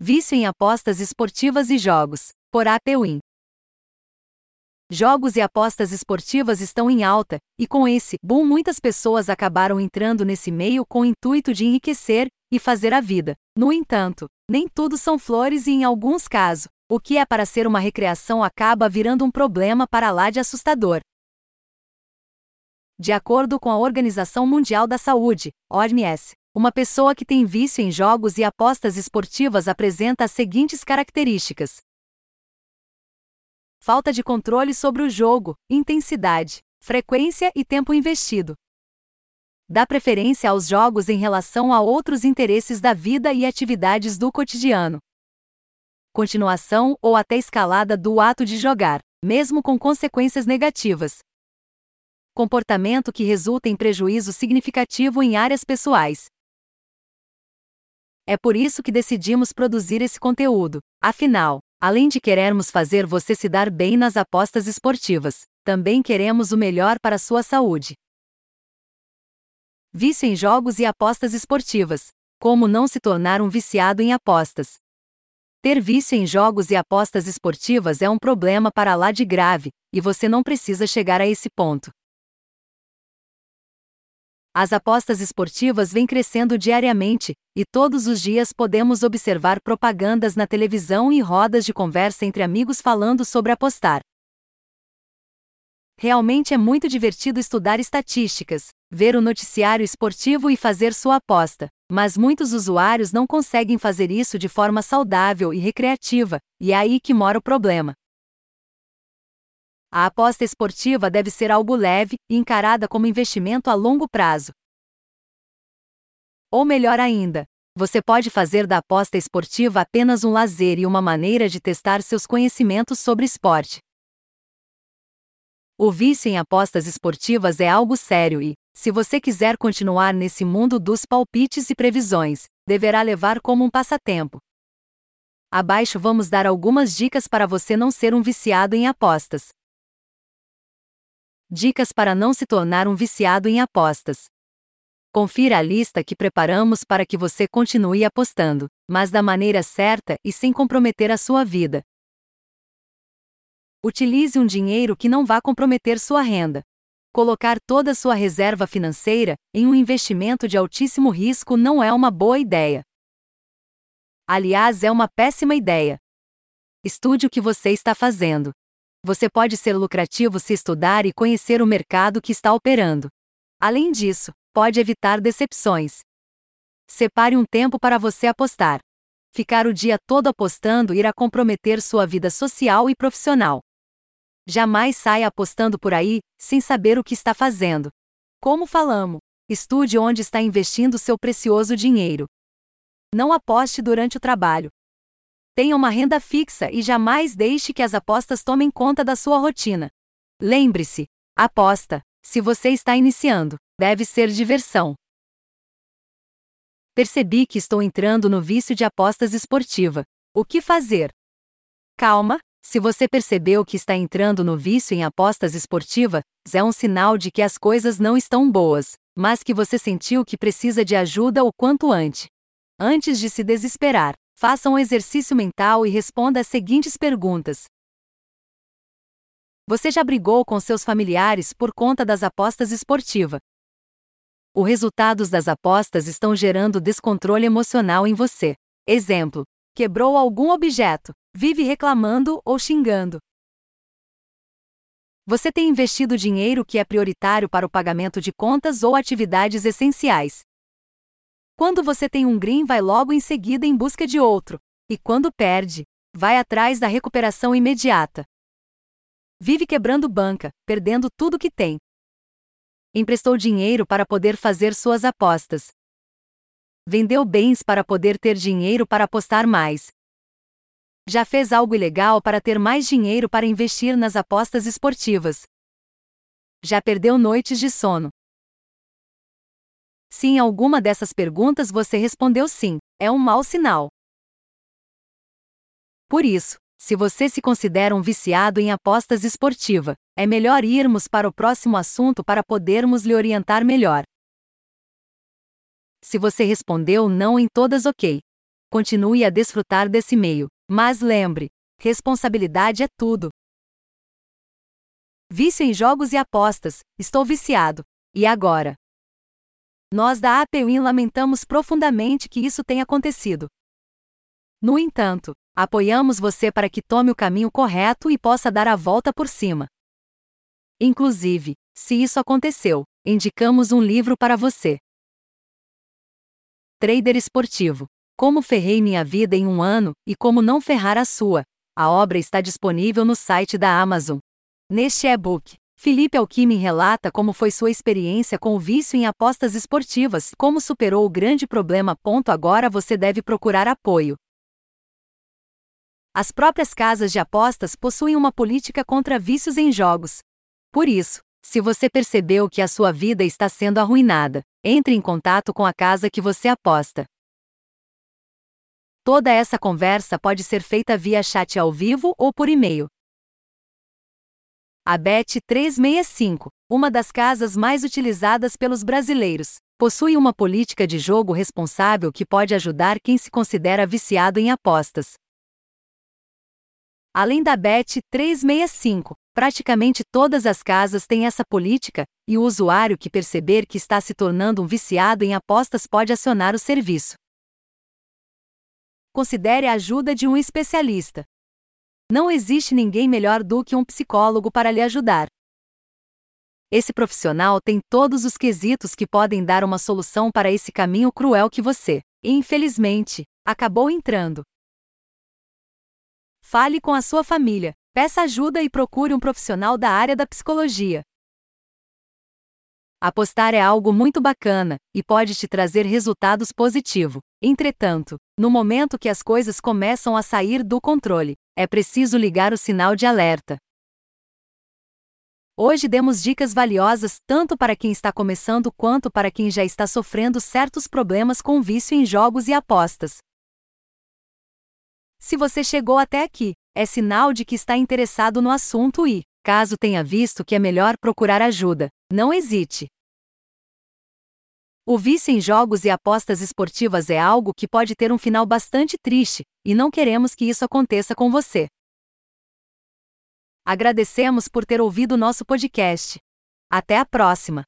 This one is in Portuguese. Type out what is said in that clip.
Vício em apostas esportivas e jogos, por AP Win. Jogos e apostas esportivas estão em alta, e com esse boom muitas pessoas acabaram entrando nesse meio com o intuito de enriquecer e fazer a vida. No entanto, nem tudo são flores e em alguns casos, o que é para ser uma recreação acaba virando um problema para lá de assustador. De acordo com a Organização Mundial da Saúde, OMS, uma pessoa que tem vício em jogos e apostas esportivas apresenta as seguintes características: falta de controle sobre o jogo, intensidade, frequência e tempo investido. Dá preferência aos jogos em relação a outros interesses da vida e atividades do cotidiano. Continuação ou até escalada do ato de jogar, mesmo com consequências negativas. Comportamento que resulta em prejuízo significativo em áreas pessoais, é por isso que decidimos produzir esse conteúdo. Afinal, além de querermos fazer você se dar bem nas apostas esportivas, também queremos o melhor para sua saúde. Vício em jogos e apostas esportivas. Como não se tornar um viciado em apostas? Ter vício em jogos e apostas esportivas é um problema para lá de grave, e você não precisa chegar a esse ponto. As apostas esportivas vêm crescendo diariamente, e todos os dias podemos observar propagandas na televisão e rodas de conversa entre amigos falando sobre apostar. Realmente é muito divertido estudar estatísticas, ver o noticiário esportivo e fazer sua aposta, mas muitos usuários não conseguem fazer isso de forma saudável e recreativa, e é aí que mora o problema. A aposta esportiva deve ser algo leve e encarada como investimento a longo prazo. Ou melhor ainda, você pode fazer da aposta esportiva apenas um lazer e uma maneira de testar seus conhecimentos sobre esporte. O vício em apostas esportivas é algo sério e, se você quiser continuar nesse mundo dos palpites e previsões, deverá levar como um passatempo. Abaixo vamos dar algumas dicas para você não ser um viciado em apostas. Dicas para não se tornar um viciado em apostas. Confira a lista que preparamos para que você continue apostando, mas da maneira certa e sem comprometer a sua vida. Utilize um dinheiro que não vá comprometer sua renda. Colocar toda sua reserva financeira em um investimento de altíssimo risco não é uma boa ideia. Aliás, é uma péssima ideia. Estude o que você está fazendo. Você pode ser lucrativo se estudar e conhecer o mercado que está operando. Além disso, pode evitar decepções. Separe um tempo para você apostar. Ficar o dia todo apostando irá comprometer sua vida social e profissional. Jamais saia apostando por aí, sem saber o que está fazendo. Como falamos, estude onde está investindo seu precioso dinheiro. Não aposte durante o trabalho. Tenha uma renda fixa e jamais deixe que as apostas tomem conta da sua rotina. Lembre-se: aposta, se você está iniciando, deve ser diversão. Percebi que estou entrando no vício de apostas esportiva. O que fazer? Calma, se você percebeu que está entrando no vício em apostas esportivas, é um sinal de que as coisas não estão boas, mas que você sentiu que precisa de ajuda o quanto antes. Antes de se desesperar, Faça um exercício mental e responda as seguintes perguntas. Você já brigou com seus familiares por conta das apostas esportivas? Os resultados das apostas estão gerando descontrole emocional em você. Exemplo: quebrou algum objeto, vive reclamando ou xingando. Você tem investido dinheiro que é prioritário para o pagamento de contas ou atividades essenciais. Quando você tem um green, vai logo em seguida em busca de outro, e quando perde, vai atrás da recuperação imediata. Vive quebrando banca, perdendo tudo que tem. Emprestou dinheiro para poder fazer suas apostas. Vendeu bens para poder ter dinheiro para apostar mais. Já fez algo ilegal para ter mais dinheiro para investir nas apostas esportivas. Já perdeu noites de sono. Se em alguma dessas perguntas você respondeu sim, é um mau sinal. Por isso, se você se considera um viciado em apostas esportiva, é melhor irmos para o próximo assunto para podermos lhe orientar melhor. Se você respondeu não em todas, ok. continue a desfrutar desse meio. Mas lembre, responsabilidade é tudo. Vício em jogos e apostas, estou viciado. E agora? Nós da APWin lamentamos profundamente que isso tenha acontecido. No entanto, apoiamos você para que tome o caminho correto e possa dar a volta por cima. Inclusive, se isso aconteceu, indicamos um livro para você. Trader esportivo. Como ferrei minha vida em um ano e como não ferrar a sua. A obra está disponível no site da Amazon. Neste e-book, Felipe Alckmin relata como foi sua experiência com o vício em apostas esportivas, como superou o grande problema. Ponto agora você deve procurar apoio. As próprias casas de apostas possuem uma política contra vícios em jogos. Por isso, se você percebeu que a sua vida está sendo arruinada, entre em contato com a casa que você aposta. Toda essa conversa pode ser feita via chat ao vivo ou por e-mail. A Bet 365, uma das casas mais utilizadas pelos brasileiros, possui uma política de jogo responsável que pode ajudar quem se considera viciado em apostas. Além da Bet 365, praticamente todas as casas têm essa política, e o usuário que perceber que está se tornando um viciado em apostas pode acionar o serviço considere a ajuda de um especialista. Não existe ninguém melhor do que um psicólogo para lhe ajudar. Esse profissional tem todos os quesitos que podem dar uma solução para esse caminho cruel que você, infelizmente, acabou entrando. Fale com a sua família, peça ajuda e procure um profissional da área da psicologia. Apostar é algo muito bacana e pode te trazer resultados positivos. Entretanto, no momento que as coisas começam a sair do controle, é preciso ligar o sinal de alerta. Hoje demos dicas valiosas tanto para quem está começando quanto para quem já está sofrendo certos problemas com vício em jogos e apostas. Se você chegou até aqui, é sinal de que está interessado no assunto e, caso tenha visto que é melhor procurar ajuda, não hesite. O vício em jogos e apostas esportivas é algo que pode ter um final bastante triste, e não queremos que isso aconteça com você. Agradecemos por ter ouvido nosso podcast. Até a próxima!